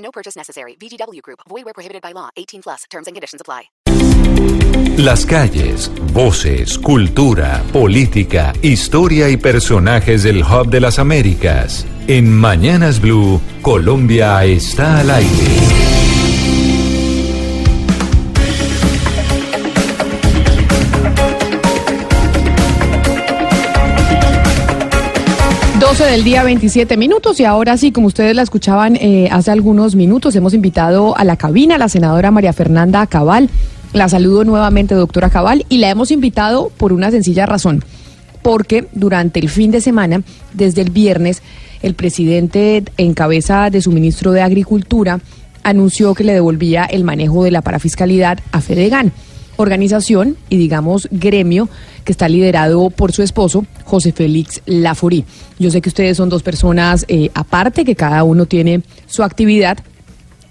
No purchase necessary. VGW Group. Void where prohibited by law. 18 plus. Terms and conditions apply. Las calles, voces, cultura, política, historia y personajes del Hub de las Américas. En Mañanas Blue, Colombia está al aire. Del día, 27 minutos. Y ahora sí, como ustedes la escuchaban eh, hace algunos minutos, hemos invitado a la cabina a la senadora María Fernanda Cabal. La saludo nuevamente, doctora Cabal, y la hemos invitado por una sencilla razón. Porque durante el fin de semana, desde el viernes, el presidente, en cabeza de su ministro de Agricultura, anunció que le devolvía el manejo de la parafiscalidad a Fedegan organización y digamos gremio que está liderado por su esposo, José Félix Laforí. Yo sé que ustedes son dos personas eh, aparte, que cada uno tiene su actividad.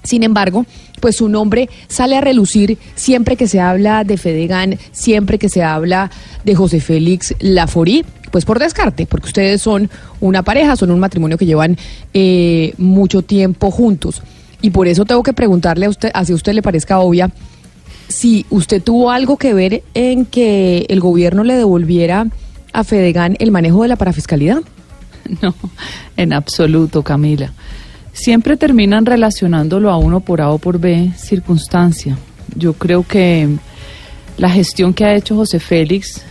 Sin embargo, pues su nombre sale a relucir siempre que se habla de Fedegan, siempre que se habla de José Félix Laforí, pues por descarte, porque ustedes son una pareja, son un matrimonio que llevan eh, mucho tiempo juntos. Y por eso tengo que preguntarle a usted, así a usted le parezca obvia, si usted tuvo algo que ver en que el gobierno le devolviera a Fedegan el manejo de la parafiscalidad. No, en absoluto, Camila. Siempre terminan relacionándolo a uno por A o por B circunstancia. Yo creo que la gestión que ha hecho José Félix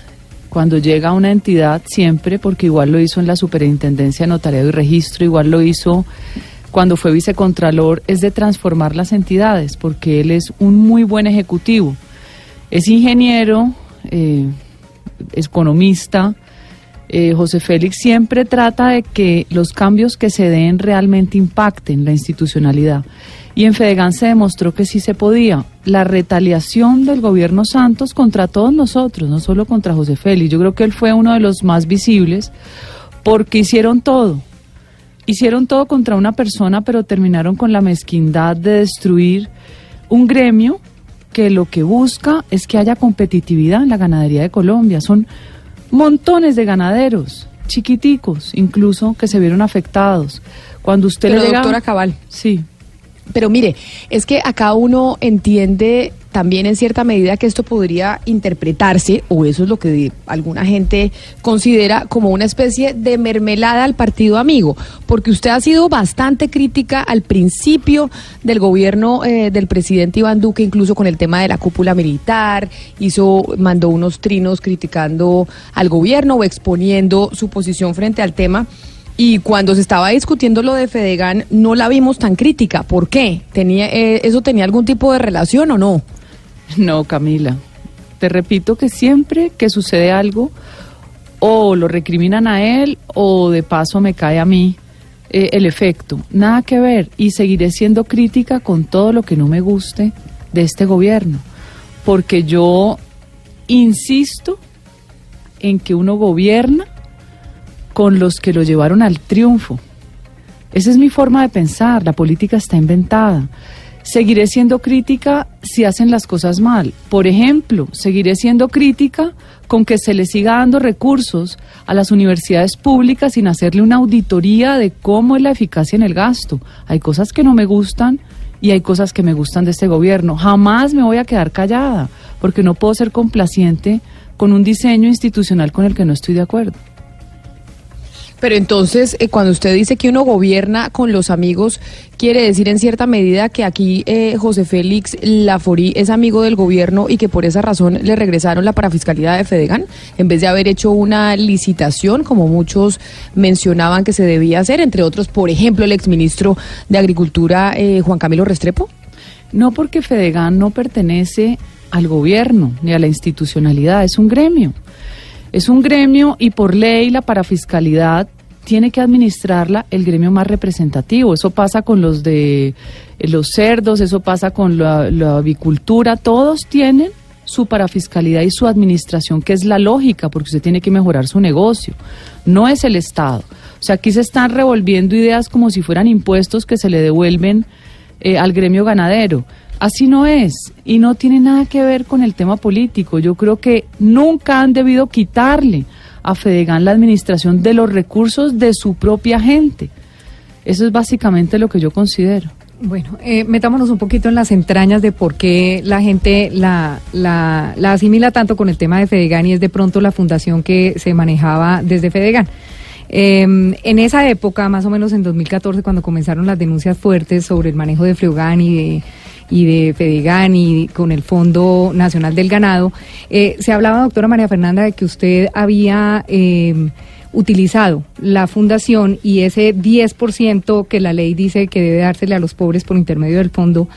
cuando llega a una entidad siempre, porque igual lo hizo en la Superintendencia de Notariado y Registro, igual lo hizo cuando fue vicecontralor es de transformar las entidades, porque él es un muy buen ejecutivo. Es ingeniero, eh, economista. Eh, José Félix siempre trata de que los cambios que se den realmente impacten la institucionalidad. Y en Fedegan se demostró que sí se podía. La retaliación del gobierno Santos contra todos nosotros, no solo contra José Félix. Yo creo que él fue uno de los más visibles porque hicieron todo hicieron todo contra una persona, pero terminaron con la mezquindad de destruir un gremio que lo que busca es que haya competitividad en la ganadería de Colombia. Son montones de ganaderos, chiquiticos, incluso que se vieron afectados. Cuando usted pero le doctora Cabal. Sí. Pero mire, es que acá uno entiende también en cierta medida que esto podría interpretarse, o eso es lo que alguna gente considera como una especie de mermelada al partido amigo, porque usted ha sido bastante crítica al principio del gobierno eh, del presidente Iván Duque, incluso con el tema de la cúpula militar, hizo, mandó unos trinos criticando al gobierno o exponiendo su posición frente al tema. Y cuando se estaba discutiendo lo de Fedegan, no la vimos tan crítica. ¿Por qué? ¿Tenía, eh, ¿Eso tenía algún tipo de relación o no? No, Camila. Te repito que siempre que sucede algo, o lo recriminan a él, o de paso me cae a mí eh, el efecto. Nada que ver. Y seguiré siendo crítica con todo lo que no me guste de este gobierno. Porque yo insisto en que uno gobierna con los que lo llevaron al triunfo. Esa es mi forma de pensar. La política está inventada. Seguiré siendo crítica si hacen las cosas mal. Por ejemplo, seguiré siendo crítica con que se le siga dando recursos a las universidades públicas sin hacerle una auditoría de cómo es la eficacia en el gasto. Hay cosas que no me gustan y hay cosas que me gustan de este gobierno. Jamás me voy a quedar callada porque no puedo ser complaciente con un diseño institucional con el que no estoy de acuerdo. Pero entonces, eh, cuando usted dice que uno gobierna con los amigos, quiere decir en cierta medida que aquí eh, José Félix Laforí es amigo del gobierno y que por esa razón le regresaron la parafiscalidad de Fedegan, en vez de haber hecho una licitación, como muchos mencionaban que se debía hacer, entre otros, por ejemplo, el exministro de Agricultura, eh, Juan Camilo Restrepo. No porque Fedegan no pertenece al gobierno ni a la institucionalidad, es un gremio. Es un gremio y por ley la parafiscalidad tiene que administrarla el gremio más representativo. Eso pasa con los de eh, los cerdos, eso pasa con la, avicultura, todos tienen su parafiscalidad y su administración, que es la lógica, porque usted tiene que mejorar su negocio, no es el Estado. O sea, aquí se están revolviendo ideas como si fueran impuestos que se le devuelven eh, al gremio ganadero. Así no es y no tiene nada que ver con el tema político. Yo creo que nunca han debido quitarle a Fedegan la administración de los recursos de su propia gente. Eso es básicamente lo que yo considero. Bueno, eh, metámonos un poquito en las entrañas de por qué la gente la, la, la asimila tanto con el tema de Fedegan y es de pronto la fundación que se manejaba desde Fedegan. Eh, en esa época, más o menos en 2014, cuando comenzaron las denuncias fuertes sobre el manejo de Freugan y de y de Fedegan y con el Fondo Nacional del Ganado, eh, se hablaba, doctora María Fernanda, de que usted había eh, utilizado la fundación y ese 10% que la ley dice que debe dársele a los pobres por intermedio del fondo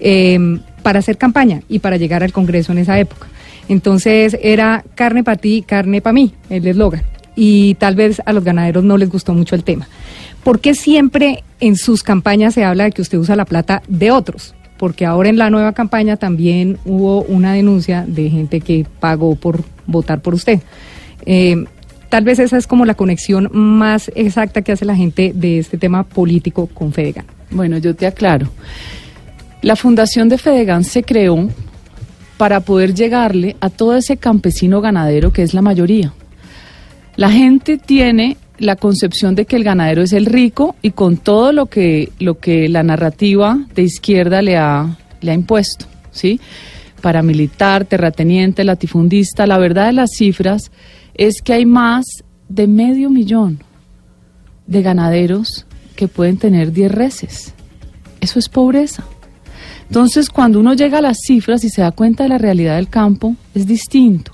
eh, para hacer campaña y para llegar al Congreso en esa época. Entonces era carne para ti, carne para mí, el eslogan. Y tal vez a los ganaderos no les gustó mucho el tema. ¿Por qué siempre en sus campañas se habla de que usted usa la plata de otros? Porque ahora en la nueva campaña también hubo una denuncia de gente que pagó por votar por usted. Eh, Tal vez esa es como la conexión más exacta que hace la gente de este tema político con Fedegan. Bueno, yo te aclaro. La fundación de Fedegan se creó para poder llegarle a todo ese campesino ganadero que es la mayoría. La gente tiene la concepción de que el ganadero es el rico y con todo lo que, lo que la narrativa de izquierda le ha, le ha impuesto, ¿sí? Paramilitar, terrateniente, latifundista, la verdad de las cifras es que hay más de medio millón de ganaderos que pueden tener 10 reses. Eso es pobreza. Entonces, cuando uno llega a las cifras y se da cuenta de la realidad del campo, es distinto.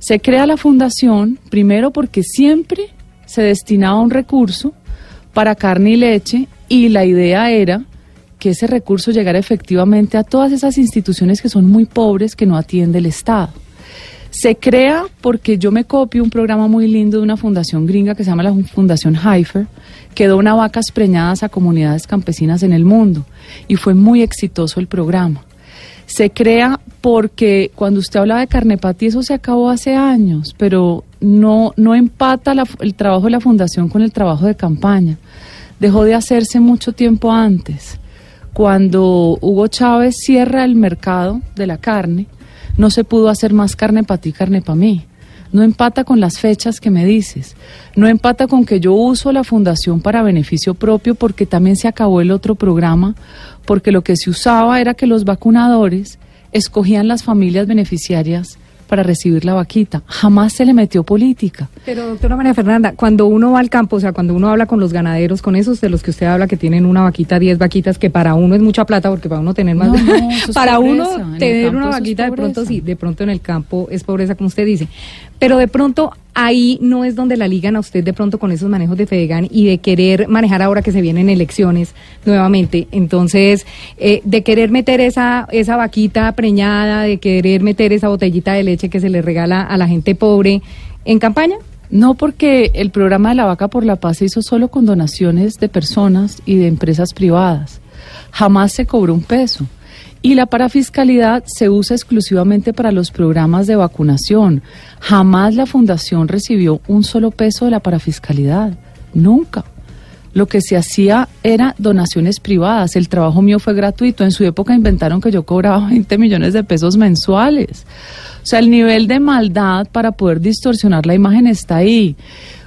Se crea la fundación primero porque siempre se destinaba un recurso para carne y leche y la idea era que ese recurso llegara efectivamente a todas esas instituciones que son muy pobres que no atiende el Estado. Se crea porque yo me copio un programa muy lindo de una fundación gringa que se llama la Fundación Heifer, que dona vacas preñadas a comunidades campesinas en el mundo y fue muy exitoso el programa. Se crea porque cuando usted habla de carnepati eso se acabó hace años, pero no, no empata el trabajo de la fundación con el trabajo de campaña. Dejó de hacerse mucho tiempo antes. Cuando Hugo Chávez cierra el mercado de la carne, no se pudo hacer más carne para ti, carne para mí. No empata con las fechas que me dices. No empata con que yo uso la fundación para beneficio propio porque también se acabó el otro programa, porque lo que se usaba era que los vacunadores escogían las familias beneficiarias para recibir la vaquita. Jamás se le metió política. Pero, doctora María Fernanda, cuando uno va al campo, o sea, cuando uno habla con los ganaderos, con esos de los que usted habla que tienen una vaquita, 10 vaquitas, que para uno es mucha plata, porque para uno tener más... No, no, es para pobreza. uno En tener una vaquita, de pronto sí, de pronto en el campo es pobreza, como usted dice. Pero de pronto ahí no es donde la ligan a usted de pronto con esos manejos de Fedegan y de querer manejar ahora que se vienen elecciones nuevamente. Entonces, eh, de querer meter esa, esa vaquita preñada, de querer meter esa botellita de leche que se le regala a la gente pobre en campaña. No, porque el programa de la vaca por la paz se hizo solo con donaciones de personas y de empresas privadas. Jamás se cobró un peso. Y la parafiscalidad se usa exclusivamente para los programas de vacunación. Jamás la fundación recibió un solo peso de la parafiscalidad. Nunca. Lo que se hacía era donaciones privadas. El trabajo mío fue gratuito. En su época inventaron que yo cobraba 20 millones de pesos mensuales. O sea, el nivel de maldad para poder distorsionar la imagen está ahí.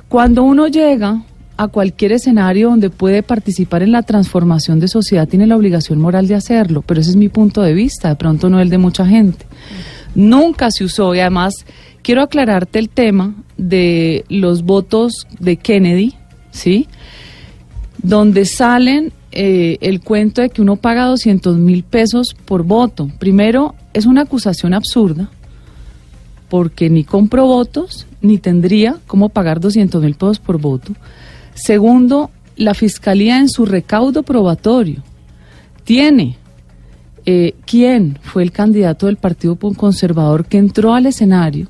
Cuando uno llega a cualquier escenario donde puede participar en la transformación de sociedad, tiene la obligación moral de hacerlo, pero ese es mi punto de vista, de pronto no el de mucha gente. Nunca se usó y además quiero aclararte el tema de los votos de Kennedy, ¿sí? Donde salen eh, el cuento de que uno paga 200 mil pesos por voto. Primero, es una acusación absurda, porque ni compro votos, ni tendría cómo pagar 200 mil pesos por voto. Segundo, la Fiscalía en su recaudo probatorio tiene eh, quién fue el candidato del Partido Conservador que entró al escenario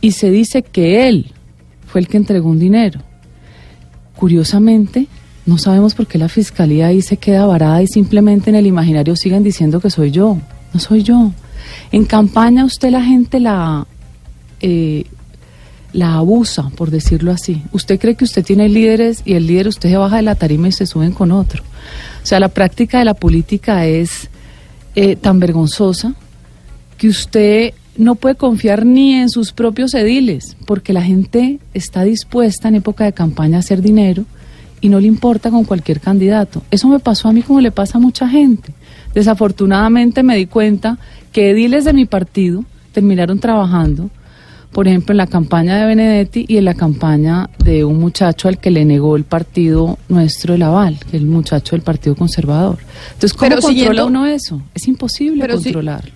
y se dice que él fue el que entregó un dinero. curiosamente, no sabemos por qué la fiscalía ahí se queda varada y simplemente en el imaginario siguen diciendo que soy yo. No soy yo. En campaña usted la gente la, eh, la abusa, por decirlo así. Usted cree que usted tiene líderes y el líder usted se baja de la tarima y se suben con otro. O sea, la práctica de la política es eh, tan vergonzosa que usted no puede confiar ni en sus propios ediles, porque la gente está dispuesta en época de campaña a hacer dinero y no le importa con cualquier candidato. Eso me pasó a mí como le pasa a mucha gente. Desafortunadamente me di cuenta que ediles de mi partido terminaron trabajando, por ejemplo, en la campaña de Benedetti y en la campaña de un muchacho al que le negó el partido nuestro el aval, que es el muchacho del Partido Conservador. Entonces, ¿cómo Pero controla siguiendo- uno eso? Es imposible Pero controlarlo.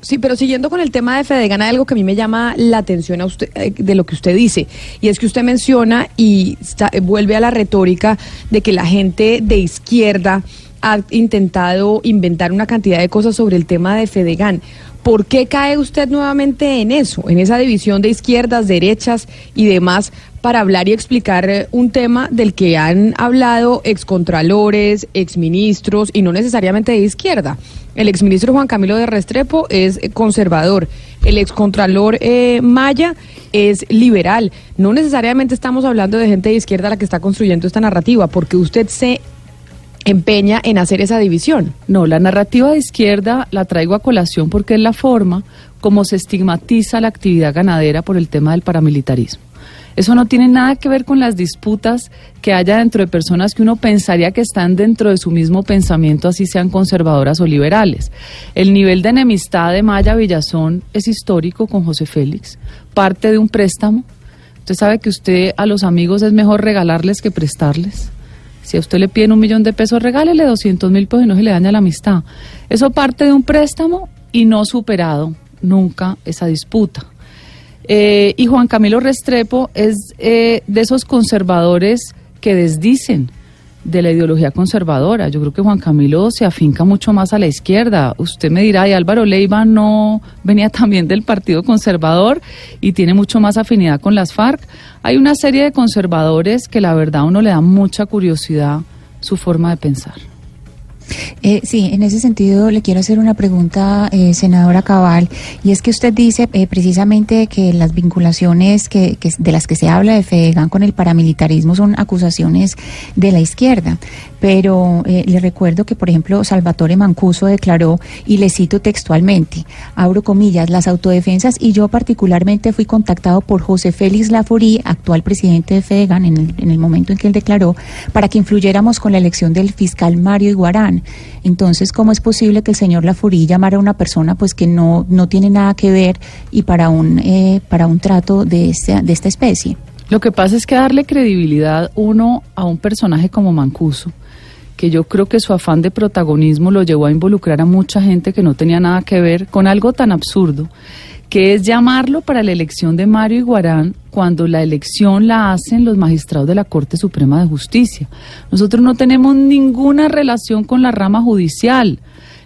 Sí, pero siguiendo con el tema de Fedegan, hay algo que a mí me llama la atención a usted, eh, de lo que usted dice, y es que usted menciona y está- eh, vuelve a la retórica de que la gente de izquierda ha intentado inventar una cantidad de cosas sobre el tema de Fedegan. ¿Por qué cae usted nuevamente en eso, en esa división de izquierdas, derechas y demás, para hablar y explicar eh, un tema del que han hablado excontralores, exministros y no necesariamente de izquierda? El exministro Juan Camilo de Restrepo es conservador, el excontralor eh, Maya es liberal. No necesariamente estamos hablando de gente de izquierda la que está construyendo esta narrativa, porque usted se empeña en hacer esa división. No, la narrativa de izquierda la traigo a colación porque es la forma como se estigmatiza la actividad ganadera por el tema del paramilitarismo. Eso no tiene nada que ver con las disputas que haya dentro de personas que uno pensaría que están dentro de su mismo pensamiento, así sean conservadoras o liberales. El nivel de enemistad de Maya Villazón es histórico con José Félix, parte de un préstamo. Usted sabe que usted a los amigos es mejor regalarles que prestarles. Si a usted le piden un millón de pesos, regálele 200 mil pesos y no se le daña la amistad. Eso parte de un préstamo y no superado nunca esa disputa. Eh, y Juan Camilo Restrepo es eh, de esos conservadores que desdicen de la ideología conservadora. Yo creo que Juan Camilo se afinca mucho más a la izquierda. Usted me dirá, y Álvaro Leiva no venía también del Partido Conservador y tiene mucho más afinidad con las FARC. Hay una serie de conservadores que la verdad a uno le da mucha curiosidad su forma de pensar. Eh, sí, en ese sentido le quiero hacer una pregunta, eh, senadora Cabal, y es que usted dice eh, precisamente que las vinculaciones que, que- de las que se habla de FEDEGAN con el paramilitarismo son acusaciones de la izquierda, pero eh, le recuerdo que, por ejemplo, Salvatore Mancuso declaró, y le cito textualmente, abro comillas, las autodefensas y yo particularmente fui contactado por José Félix Laforí, actual presidente de FEDEGAN, en el, en el momento en que él declaró, para que influyéramos con la elección del fiscal Mario Iguarán. Entonces, ¿cómo es posible que el señor Laforí llamara a una persona pues que no, no tiene nada que ver y para un, eh, para un trato de esta, de esta especie? Lo que pasa es que darle credibilidad uno a un personaje como Mancuso, que yo creo que su afán de protagonismo lo llevó a involucrar a mucha gente que no tenía nada que ver con algo tan absurdo, que es llamarlo para la elección de Mario Iguarán cuando la elección la hacen los magistrados de la Corte Suprema de Justicia. Nosotros no tenemos ninguna relación con la rama judicial,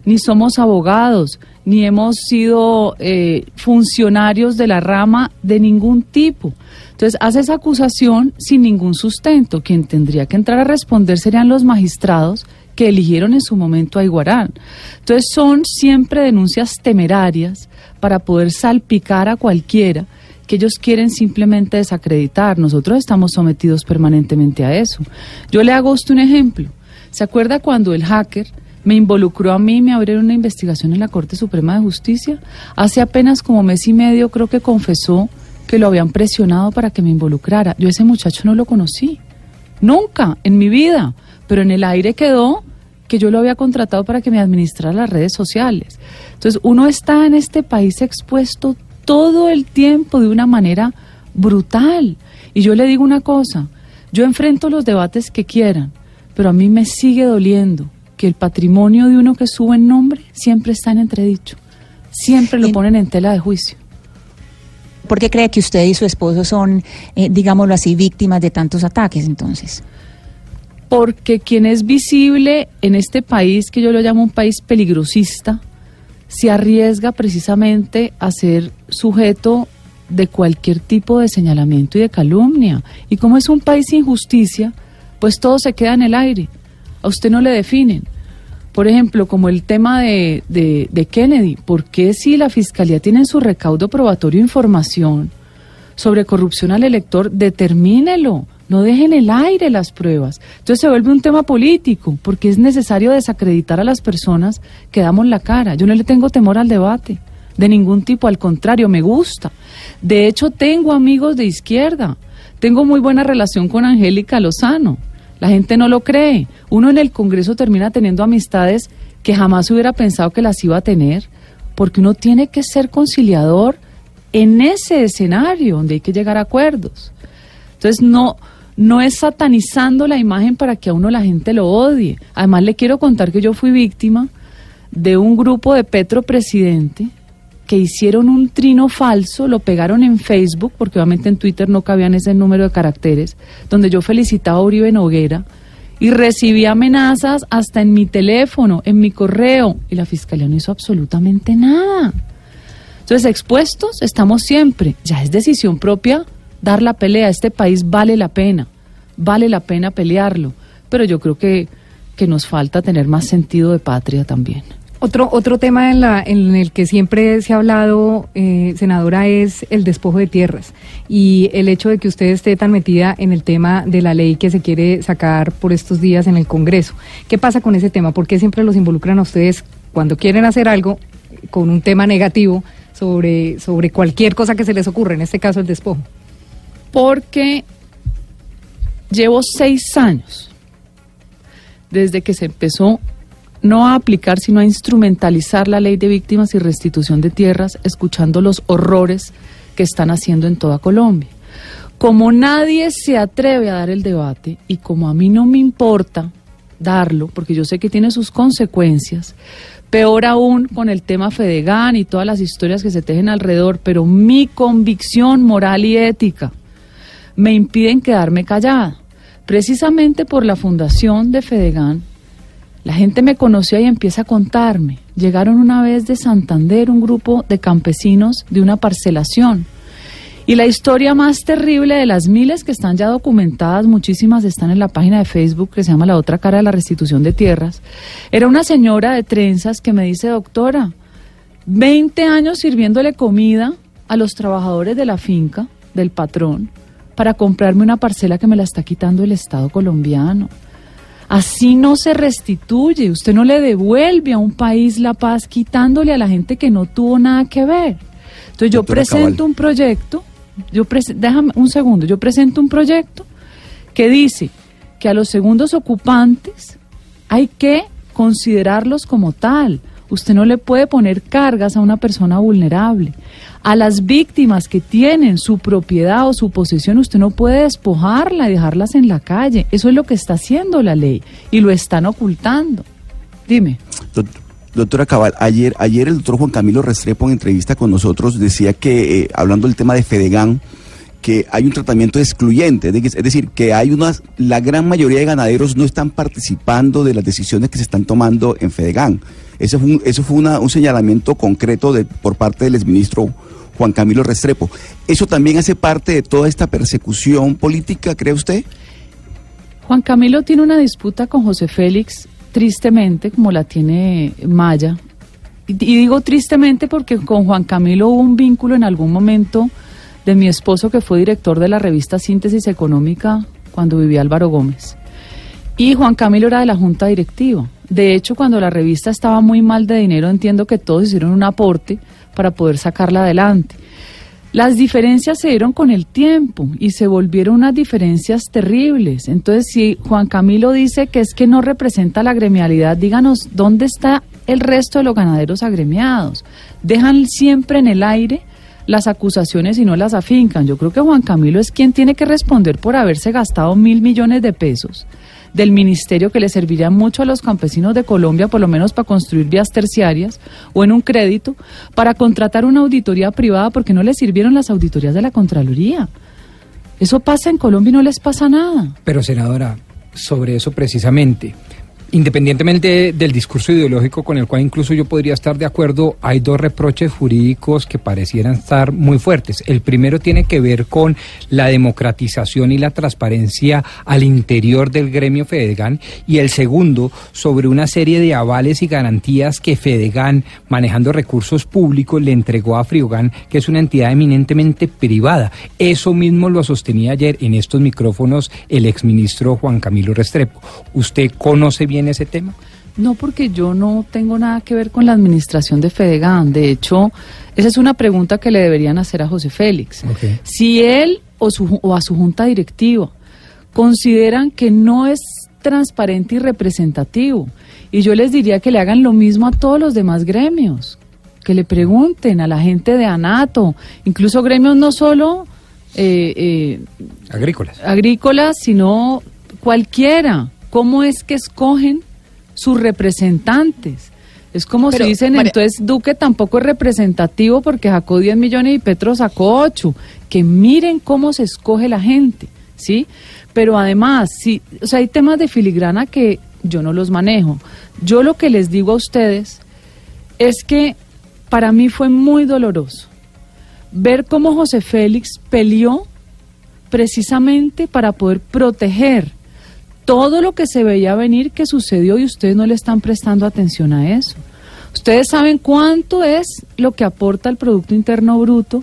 ni somos abogados, ni hemos sido eh, funcionarios de la rama de ningún tipo. Entonces hace esa acusación sin ningún sustento. Quien tendría que entrar a responder serían los magistrados que eligieron en su momento a Iguarán. Entonces son siempre denuncias temerarias para poder salpicar a cualquiera que ellos quieren simplemente desacreditar. Nosotros estamos sometidos permanentemente a eso. Yo le hago usted un ejemplo. ¿Se acuerda cuando el hacker me involucró a mí y me abrieron una investigación en la Corte Suprema de Justicia? Hace apenas como mes y medio creo que confesó que lo habían presionado para que me involucrara. Yo ese muchacho no lo conocí. Nunca en mi vida. Pero en el aire quedó que yo lo había contratado para que me administrara las redes sociales. Entonces uno está en este país expuesto todo el tiempo de una manera brutal. Y yo le digo una cosa, yo enfrento los debates que quieran, pero a mí me sigue doliendo que el patrimonio de uno que sube en nombre siempre está en entredicho. Siempre lo En- ponen en tela de juicio. ¿Por qué cree que usted y su esposo son, eh, digámoslo así, víctimas de tantos ataques entonces? Porque quien es visible en este país, que yo lo llamo un país peligrosista, se arriesga precisamente a ser sujeto de cualquier tipo de señalamiento y de calumnia. Y como es un país sin justicia, pues todo se queda en el aire. A usted no le definen. Por ejemplo, como el tema de, de, de Kennedy, ¿por qué si la Fiscalía tiene en su recaudo probatorio información sobre corrupción al elector, determínelo? No dejen el aire las pruebas. Entonces se vuelve un tema político, porque es necesario desacreditar a las personas que damos la cara. Yo no le tengo temor al debate, de ningún tipo, al contrario, me gusta. De hecho, tengo amigos de izquierda. Tengo muy buena relación con Angélica Lozano. La gente no lo cree. Uno en el Congreso termina teniendo amistades que jamás hubiera pensado que las iba a tener, porque uno tiene que ser conciliador en ese escenario donde hay que llegar a acuerdos. Entonces, no, no es satanizando la imagen para que a uno la gente lo odie. Además, le quiero contar que yo fui víctima de un grupo de Petro Presidente que hicieron un trino falso, lo pegaron en Facebook, porque obviamente en Twitter no cabían ese número de caracteres, donde yo felicitaba a Uribe Noguera y recibí amenazas hasta en mi teléfono, en mi correo, y la fiscalía no hizo absolutamente nada. Entonces, expuestos estamos siempre. Ya es decisión propia dar la pelea. Este país vale la pena, vale la pena pelearlo. Pero yo creo que, que nos falta tener más sentido de patria también. Otro, otro tema en, la, en el que siempre se ha hablado, eh, senadora, es el despojo de tierras y el hecho de que usted esté tan metida en el tema de la ley que se quiere sacar por estos días en el Congreso. ¿Qué pasa con ese tema? ¿Por qué siempre los involucran a ustedes cuando quieren hacer algo con un tema negativo sobre, sobre cualquier cosa que se les ocurra, en este caso el despojo? Porque llevo seis años desde que se empezó no a aplicar, sino a instrumentalizar la ley de víctimas y restitución de tierras, escuchando los horrores que están haciendo en toda Colombia. Como nadie se atreve a dar el debate y como a mí no me importa darlo, porque yo sé que tiene sus consecuencias, peor aún con el tema Fedegan y todas las historias que se tejen alrededor, pero mi convicción moral y ética me impiden quedarme callada. Precisamente por la fundación de Fedegan, la gente me conoció y empieza a contarme. Llegaron una vez de Santander un grupo de campesinos de una parcelación. Y la historia más terrible de las miles que están ya documentadas, muchísimas están en la página de Facebook que se llama La otra cara de la restitución de tierras, era una señora de trenzas que me dice, doctora, 20 años sirviéndole comida a los trabajadores de la finca, del patrón, para comprarme una parcela que me la está quitando el Estado colombiano. Así no se restituye, usted no le devuelve a un país la paz quitándole a la gente que no tuvo nada que ver. Entonces yo presento un proyecto, yo déjame un segundo, yo presento un proyecto que dice que a los segundos ocupantes hay que considerarlos como tal. Usted no le puede poner cargas a una persona vulnerable. A las víctimas que tienen su propiedad o su posesión, usted no puede despojarla y dejarlas en la calle. Eso es lo que está haciendo la ley y lo están ocultando. Dime. Doctora Cabal, ayer, ayer el doctor Juan Camilo Restrepo en entrevista con nosotros decía que, eh, hablando del tema de Fedegan, que hay un tratamiento excluyente, es decir, que hay unas, la gran mayoría de ganaderos no están participando de las decisiones que se están tomando en Fedegan. Eso fue un, eso fue un señalamiento concreto de, por parte del exministro Juan Camilo Restrepo. ¿Eso también hace parte de toda esta persecución política, cree usted? Juan Camilo tiene una disputa con José Félix, tristemente, como la tiene Maya. Y, digo tristemente porque con Juan Camilo hubo un vínculo en algún momento de mi esposo que fue director de la revista Síntesis Económica cuando vivía Álvaro Gómez. Y Juan Camilo era de la junta directiva. De hecho, cuando la revista estaba muy mal de dinero, entiendo que todos hicieron un aporte para poder sacarla adelante. Las diferencias se dieron con el tiempo y se volvieron unas diferencias terribles. Entonces, si Juan Camilo dice que es que no representa la gremialidad, díganos dónde está el resto de los ganaderos agremiados. Dejan siempre en el aire las acusaciones y no las afincan. Yo creo que Juan Camilo es quien tiene que responder por haberse gastado mil millones de pesos del ministerio que le serviría mucho a los campesinos de Colombia, por lo menos para construir vías terciarias o en un crédito, para contratar una auditoría privada porque no les sirvieron las auditorías de la Contraloría. Eso pasa en Colombia y no les pasa nada. Pero senadora, sobre eso precisamente, Independientemente del discurso ideológico con el cual incluso yo podría estar de acuerdo, hay dos reproches jurídicos que parecieran estar muy fuertes. El primero tiene que ver con la democratización y la transparencia al interior del gremio Fedegan y el segundo sobre una serie de avales y garantías que Fedegan, manejando recursos públicos, le entregó a Friogan, que es una entidad eminentemente privada. Eso mismo lo sostenía ayer en estos micrófonos el exministro Juan Camilo Restrepo. ¿Usted conoce bien en ese tema? No, porque yo no tengo nada que ver con la administración de Fedegan. De hecho, esa es una pregunta que le deberían hacer a José Félix. Si él o, su, o a su junta directiva consideran que no es transparente y representativo, y yo les diría que le hagan lo mismo a todos los demás gremios, que le pregunten a la gente de ANATO, incluso gremios no solo eh, eh, agrícolas. agrícolas, sino cualquiera cómo es que escogen sus representantes. Es como si dicen, entonces Duque tampoco es representativo porque sacó 10 millones y Petro sacó 8. Que miren cómo se escoge la gente, ¿sí? Pero además, sí, o sea, hay temas de filigrana que yo no los manejo. Yo lo que les digo a ustedes es que para mí fue muy doloroso ver cómo José Félix peleó precisamente para poder proteger todo lo que se veía venir que sucedió y ustedes no le están prestando atención a eso. Ustedes saben cuánto es lo que aporta el Producto Interno Bruto,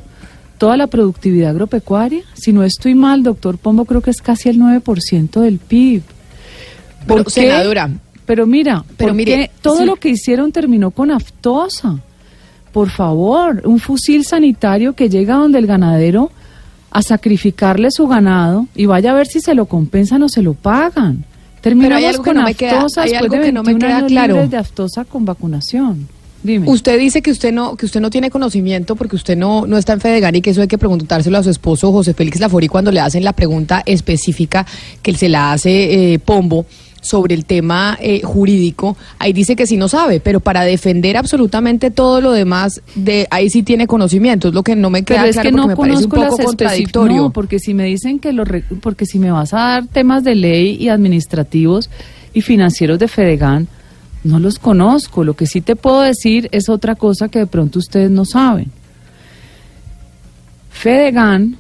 toda la productividad agropecuaria. Si no estoy mal, doctor Pombo, creo que es casi el 9% del PIB. ¿Por Senadora. Pero mira, pero mire, todo lo que hicieron terminó con aftosa. Por favor, un fusil sanitario que llega donde el ganadero a sacrificarle su ganado y vaya a ver si se lo compensan o se lo pagan. Terminamos con no aftosa algo que no me queda claro. de aftosa con vacunación. Dime. Usted dice que usted no que usted no tiene conocimiento porque usted no no está en Fedegan y que eso hay que preguntárselo a su esposo José Félix Lafori cuando le hacen la pregunta específica que se la hace eh, Pombo sobre el tema eh, jurídico, ahí dice que sí no sabe, pero para defender absolutamente todo lo demás, de ahí sí tiene conocimiento, es lo que no me queda pero es claro que no me parece un poco contradictorio. No, porque si me dicen que los porque si me vas a dar temas de ley y administrativos y financieros de Fedegan, no los conozco. Lo que sí te puedo decir es otra cosa que de pronto ustedes no saben. Fedegan,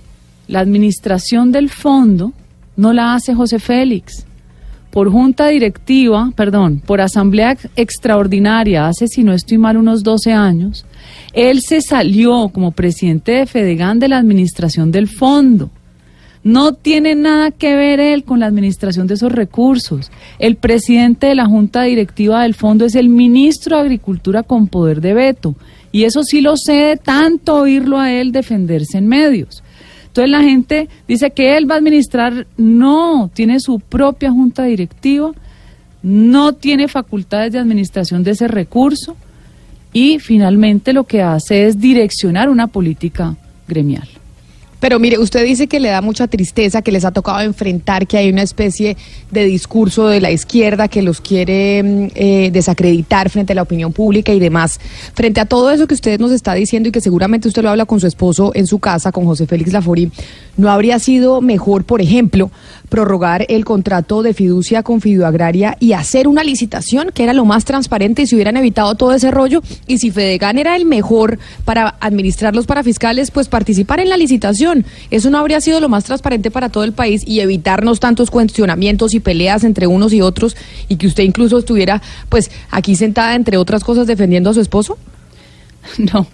la administración del fondo, no la hace José Félix por junta directiva, perdón, por asamblea extraordinaria hace, si no estoy mal, unos 12 años, él se salió como presidente de Fedegan de la administración del fondo. No tiene nada que ver él con la administración de esos recursos. El presidente de la junta directiva del fondo es el ministro de Agricultura con poder de veto. Y eso sí lo sé de tanto oírlo a él defenderse en medios. Entonces la gente dice que él va a administrar, no, tiene su propia junta directiva, no tiene facultades de administración de ese recurso y finalmente lo que hace es direccionar una política gremial. Pero mire, usted dice que le da mucha tristeza, que les ha tocado enfrentar, que hay una especie de discurso de la izquierda que los quiere mm, eh, desacreditar frente a la opinión pública y demás. Frente a todo eso que usted nos está diciendo y que seguramente usted lo habla con su esposo en su casa, con José Félix Laforí, ¿no habría sido mejor, por ejemplo, prorrogar el contrato de fiducia con Fiduagraria y hacer una licitación que era lo más transparente y se hubieran evitado todo ese rollo? Y si Fedegan era el mejor para administrar los parafiscales, pues participar en la licitación. Eso no habría sido lo más transparente para todo el país y evitarnos tantos cuestionamientos y peleas entre unos y otros y que usted incluso estuviera pues aquí sentada entre otras cosas defendiendo a su esposo? No,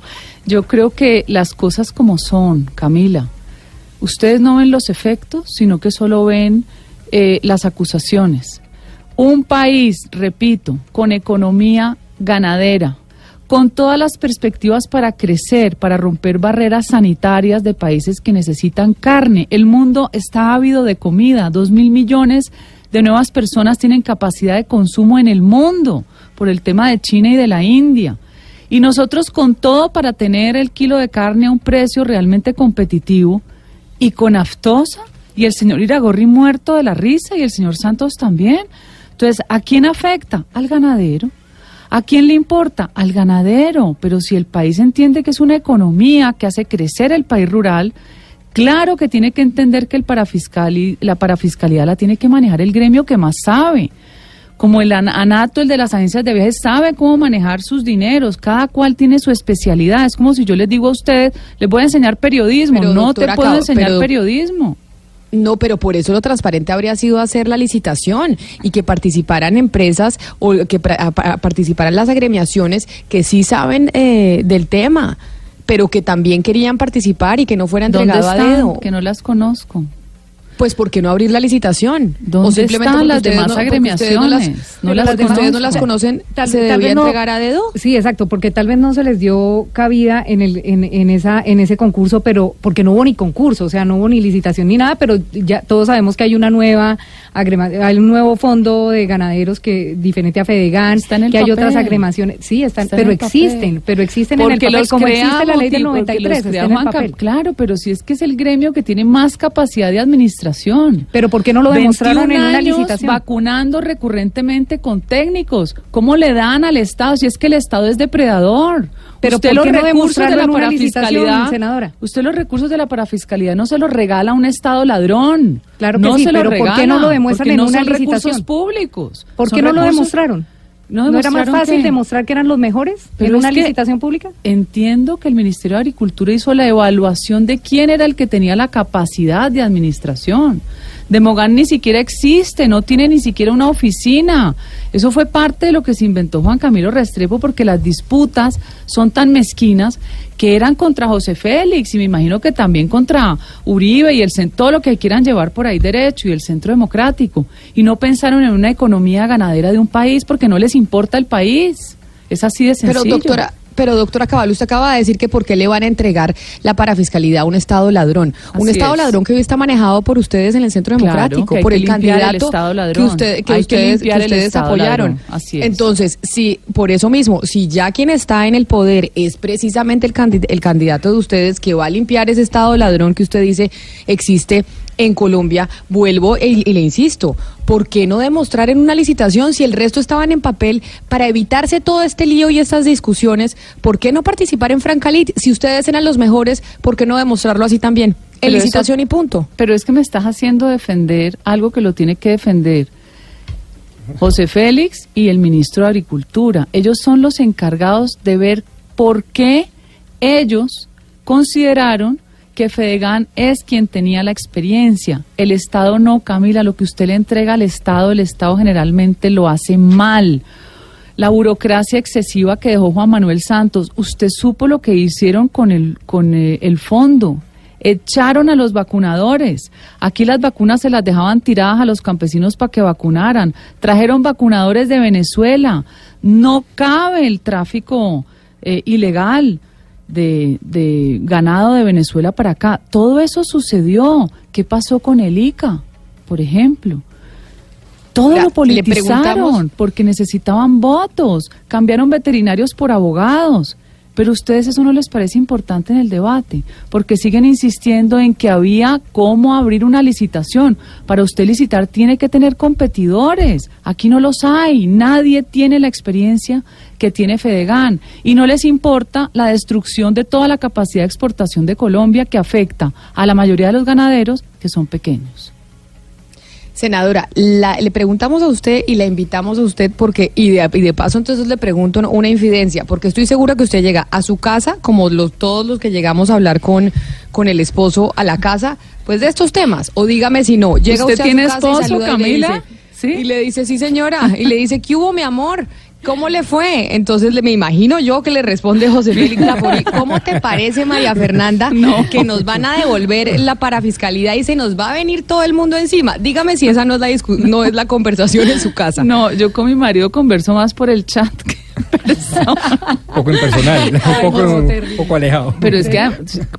yo creo que las cosas como son, Camila ustedes no ven los efectos, sino que solo ven eh, las acusaciones. Un país, repito, con economía ganadera, con todas las perspectivas para crecer, para romper barreras sanitarias de países que necesitan carne. El mundo está ávido de comida. Dos mil millones de nuevas personas tienen capacidad de consumo en el mundo por el tema de China y de la India. Y nosotros con todo para tener el kilo de carne a un precio realmente competitivo, y con aftosa y el señor Iragorri muerto de la risa y el señor Santos también. Entonces, ¿a quién afecta? Al ganadero. ¿A quién le importa? Al ganadero. Pero si el país entiende que es una economía que hace crecer el país rural, claro que tiene que entender que el parafiscal y la parafiscalidad la tiene que manejar el gremio que más sabe. como el an- ANATO, el de las agencias de viajes, sabe cómo manejar sus dineros. Cada cual tiene su especialidad. Es como si yo les digo a ustedes, les voy a enseñar periodismo. Pero, no te puedo enseñar pero- periodismo. No, pero por eso lo transparente habría sido hacer la licitación y que participaran empresas o que pra- a- pa- participaran las agremiaciones que sí saben eh, del tema, pero que también querían participar y que no fuera ¿Dónde entregado a dedo. Que no las conozco. Pues ¿por qué no abrir la licitación? ¿Dónde están porque las ustedes demás no- ustedes no las- agremiaciones? No las ustedes no las conocen, Tal- ¿se tal debía vez no- entregar a dedo? Sí, exacto, porque tal vez no se les dio cabida en el en, en esa en ese concurso, pero porque no hubo ni concurso, o sea, no hubo ni licitación ni nada, pero ya todos sabemos que hay una nueva hay un nuevo fondo de ganaderos que diferente a Fedegan, Está en el que hay otras agremaciones, sí, están, Está pero papel. existen, pero existen en el Porque papel los como crea existe la ley del Moti, porque 93, los está en el papel. Claro, pero si es que es el gremio que tiene más capacidad de administración. Pero ¿por qué no lo demostraron 21 en una licitación? vacunando recurrentemente con técnicos. ¿Cómo le dan al Estado si es que el Estado es depredador? Pero usted ¿por los no recursos de la parafiscalidad, senadora? usted los recursos de la parafiscalidad no se los regala a un Estado ladrón. Claro que no sí, se los pero ¿por qué regala, no lo demuestran porque en no una son recursos licitación? públicos. ¿Por qué no lo recursos- demostraron? ¿No ¿No era más fácil demostrar que eran los mejores Pero en una licitación pública? Entiendo que el Ministerio de Agricultura hizo la evaluación de quién era el que tenía la capacidad de administración. Demogan ni siquiera existe, no tiene ni siquiera una oficina. Eso fue parte de lo que se inventó Juan Camilo Restrepo porque las disputas son tan mezquinas que eran contra José Félix y me imagino que también contra Uribe y el todo lo que quieran llevar por ahí derecho y el Centro Democrático. Y no pensaron en una economía ganadera de un país porque no les importa el país. Es así de sencillo. Pero doctora, pero doctora Cabal, usted acaba de decir que por qué le van a entregar la parafiscalidad a un Estado ladrón. un Estado es. ladrón que hoy está manejado por ustedes en el Centro Democrático, por el candidato que, usted- que ustedes, que ustedes apoyaron. Así es. Entonces, si por eso mismo, si ya quien está en el poder es precisamente el, el candidato de ustedes que va a limpiar ese Estado ladrón que usted dice existe en Colombia, vuelvo y, y le insisto, ¿por qué no demostrar en una licitación si el resto estaban en papel para evitarse todo este lío y estas discusiones? ¿Por qué no participar en Francalit? Si ustedes eran los mejores, ¿por qué no demostrarlo así también? En eso- licitación y punto. Pero es que me estás haciendo defender algo que lo tiene que defender José Félix y el ministro de Agricultura. Ellos son los encargados de ver por qué ellos consideraron que Fedegan es quien tenía la experiencia. El Estado no, Camila, lo que usted le entrega al Estado, el Estado generalmente lo hace mal. La burocracia excesiva que dejó Juan Manuel Santos, usted supo lo que hicieron con el, con eh, el fondo. Echaron a los vacunadores. Aquí las vacunas se las dejaban tiradas a los campesinos para que vacunaran. Trajeron vacunadores de Venezuela. No cabe el tráfico eh, ilegal de, de ganado de Venezuela para acá. Todo eso sucedió. ¿Qué pasó con el ICA, por ejemplo? Todo lo politizaron porque necesitaban votos, cambiaron veterinarios por abogados. Pero a ustedes eso no les parece importante en el debate, porque siguen insistiendo en que había cómo abrir una licitación. Para usted licitar tiene que tener competidores. Aquí no los hay. Nadie tiene la experiencia que tiene Fedegan. Y no les importa la destrucción de toda la capacidad de exportación de Colombia que afecta a la mayoría de los ganaderos que son pequeños. Senadora, la- le preguntamos a usted y la invitamos a usted porque, y de, y de paso entonces le pregunto una infidencia, porque estoy segura que usted llega a su casa, como los, todos los que llegamos a hablar con, con el esposo a la casa, pues de estos temas, o dígame si no, llega ¿Usted usted, tiene a su casa y esposo, saluda y le Camila? dice- ¿Sí? Y le dice, sí señora, y le dice, ¿qué hubo mi amor? ¿Cómo le fue? Entonces le, me imagino yo que le responde José Félix Lapori, ¿cómo te parece María Fernanda que nos van a devolver la parafiscalidad y se nos va a venir todo el mundo encima? Dígame si esa no es la discu- no es la conversación en su casa. No, yo con mi marido converso más por el chat que. Un poco impersonal, un poco, no, un poco alejado. Pero es que,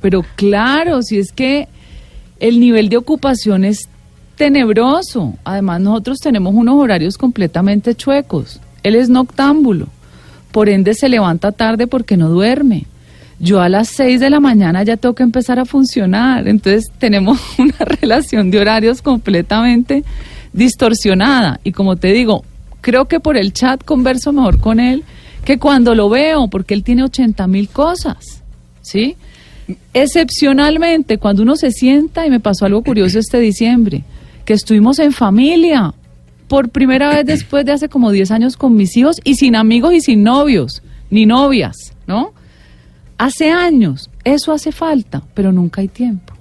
pero claro, si es que el nivel de ocupación es tenebroso. Además, nosotros tenemos unos horarios completamente chuecos. Él es noctámbulo, por ende se levanta tarde porque no duerme. Yo a las 6 de la mañana ya tengo que empezar a funcionar. Entonces tenemos una relación de horarios completamente distorsionada. Y como te digo, creo que por el chat converso mejor con él que cuando lo veo, porque él tiene 80 mil cosas. ¿Sí? Excepcionalmente, cuando uno se sienta, y me pasó algo curioso este diciembre, que estuvimos en familia, por primera vez después de hace como 10 años con mis hijos y sin amigos y sin novios, ni novias, ¿no? Hace años, eso hace falta, pero nunca hay tiempo.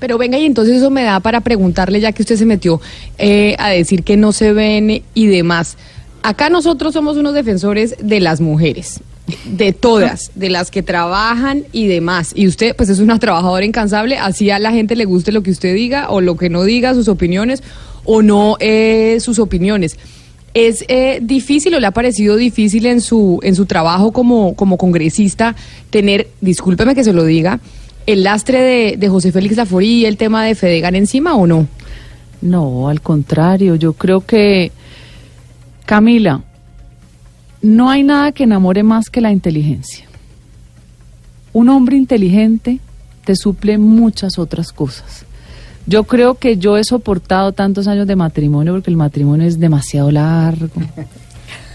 Pero venga, y entonces eso me da para preguntarle, ya que usted se metió eh, a decir que no se ven y demás. Acá nosotros somos unos defensores de las mujeres, de todas, de las que trabajan y demás. Y usted, pues es una trabajadora incansable, así a la gente le guste lo que usted diga o lo que no diga, sus opiniones o no eh, sus opiniones. ¿Es eh, difícil o le ha parecido difícil en su, en su trabajo como, como congresista tener, discúlpeme que se lo diga, el lastre de, de José Félix Laforí y el tema de Fedegan encima o no? No, al contrario, yo creo que, Camila, no hay nada que enamore más que la inteligencia. Un hombre inteligente te suple muchas otras cosas. Yo creo que yo he soportado tantos años de matrimonio porque el matrimonio es demasiado largo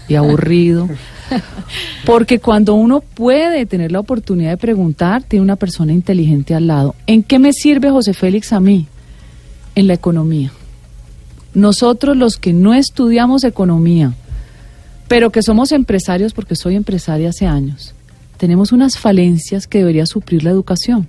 y aburrido. Porque cuando uno puede tener la oportunidad de preguntar, tiene una persona inteligente al lado. ¿En qué me sirve José Félix a mí? En la economía. Nosotros los que no estudiamos economía, pero que somos empresarios, porque soy empresaria hace años, tenemos unas falencias que debería suplir la educación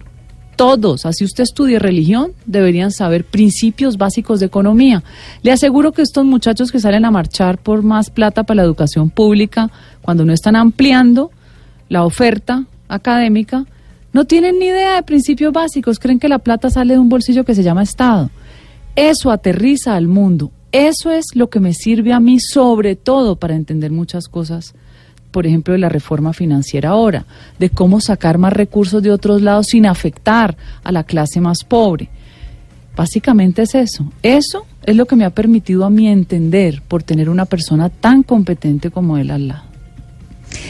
todos, así usted estudie religión, deberían saber principios básicos de economía. Le aseguro que estos muchachos que salen a marchar por más plata para la educación pública, cuando no están ampliando la oferta académica, no tienen ni idea de principios básicos, creen que la plata sale de un bolsillo que se llama Estado. Eso aterriza al mundo. Eso es lo que me sirve a mí sobre todo para entender muchas cosas por ejemplo, de la reforma financiera ahora, de cómo sacar más recursos de otros lados sin afectar a la clase más pobre. Básicamente es eso. Eso es lo que me ha permitido a mí entender por tener una persona tan competente como él al lado.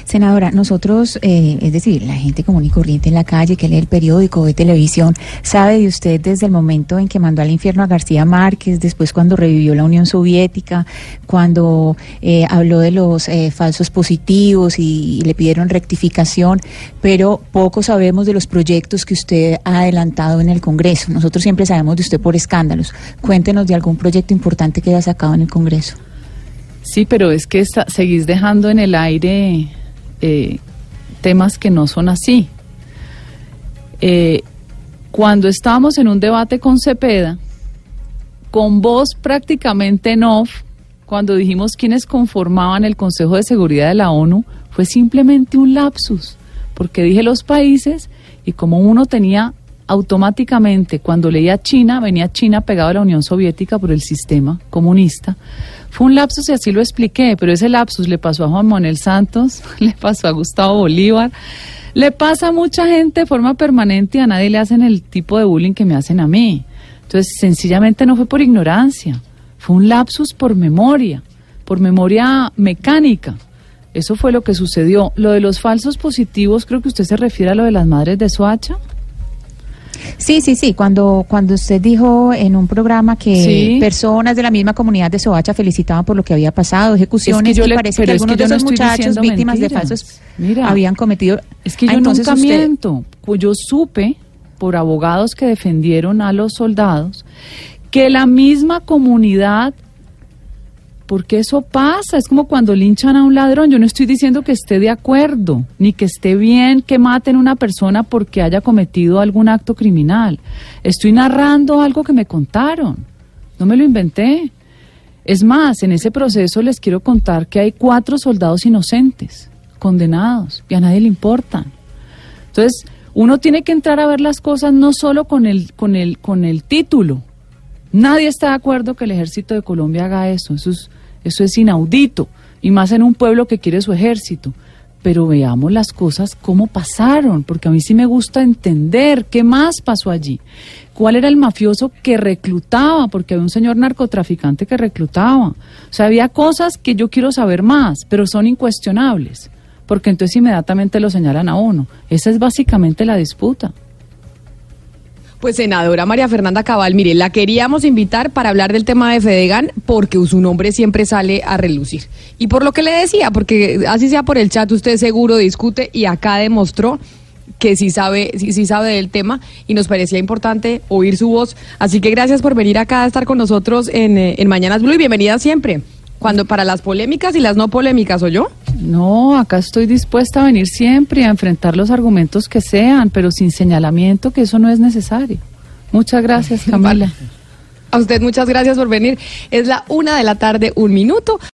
Senadora, nosotros, eh, es decir, la gente común y corriente en la calle que lee el periódico, ve televisión, sabe de usted desde el momento en que mandó al infierno a García Márquez, después cuando revivió la Unión Soviética, cuando eh, habló de los eh, falsos positivos y, y, le pidieron rectificación, pero poco sabemos de los proyectos que usted ha adelantado en el Congreso. Nosotros siempre sabemos de usted por escándalos. Cuéntenos de algún proyecto importante que haya sacado en el Congreso. Sí, pero es que está, seguís dejando en el aire eh, temas que no son así. Eh, cuando estábamos en un debate con Cepeda, con voz prácticamente en off, cuando dijimos quiénes conformaban el Consejo de Seguridad de la ONU, fue simplemente un lapsus, porque dije los países y como uno tenía automáticamente, cuando leía China, venía China pegado a la Unión Soviética por el sistema comunista. Fue un lapsus y así lo expliqué, pero ese lapsus le pasó a Juan Manuel Santos, le pasó a Gustavo Bolívar, le pasa a mucha gente de forma permanente y a nadie le hacen el tipo de bullying que me hacen a mí. Entonces, sencillamente no fue por ignorancia, fue un lapsus por memoria, por memoria mecánica. Eso fue lo que sucedió. Lo de los falsos positivos, creo que usted se refiere a lo de las madres de Soacha. Sí, sí, sí. Cuando, cuando usted dijo en un programa que sí. personas de la misma comunidad de Soacha felicitaban por lo que había pasado, ejecuciones, es que y parece que algunos que de esos no muchachos víctimas mentiras. de falsos Mira, habían cometido. Es que yo Ah, entonces nunca usted- miento. Pues yo supe por abogados que defendieron a los soldados que la misma comunidad porque eso pasa, es como cuando linchan a un ladrón. Yo no estoy diciendo que esté de acuerdo, ni que esté bien que maten a una persona porque haya cometido algún acto criminal. Estoy narrando algo que me contaron, no me lo inventé. Es más, en ese proceso les quiero contar que hay cuatro soldados inocentes, condenados, y a nadie le importan. Entonces, uno tiene que entrar a ver las cosas no solo con el, con el, con el título. Nadie está de acuerdo que el ejército de Colombia haga eso. Eso es, eso es inaudito. Y más en un pueblo que quiere su ejército. Pero veamos las cosas cómo pasaron, porque a mí sí me gusta entender qué más pasó allí. ¿Cuál era el mafioso que reclutaba? Porque había un señor narcotraficante que reclutaba. O sea, había cosas que yo quiero saber más, pero son incuestionables. Porque entonces inmediatamente lo señalan a uno. Esa es básicamente la disputa. Pues senadora María Fernanda Cabal, mire, la queríamos invitar para hablar del tema de Fedegan porque su nombre siempre sale a relucir. Y por lo que le decía, porque así sea por el chat, usted seguro discute y acá demostró que sí sabe, sí, sí sabe del tema y nos parecía importante oír su voz. Así que gracias por venir acá a estar con nosotros en, eh, en Mañanas Blue y bienvenida siempre. Cuando para las polémicas y las no polémicas, ¿o yo? No, acá estoy dispuesta a venir siempre y a enfrentar los argumentos que sean, pero sin señalamiento que eso no es necesario. Muchas gracias, Camila. A usted muchas gracias por venir. Es la una de la tarde, un minuto.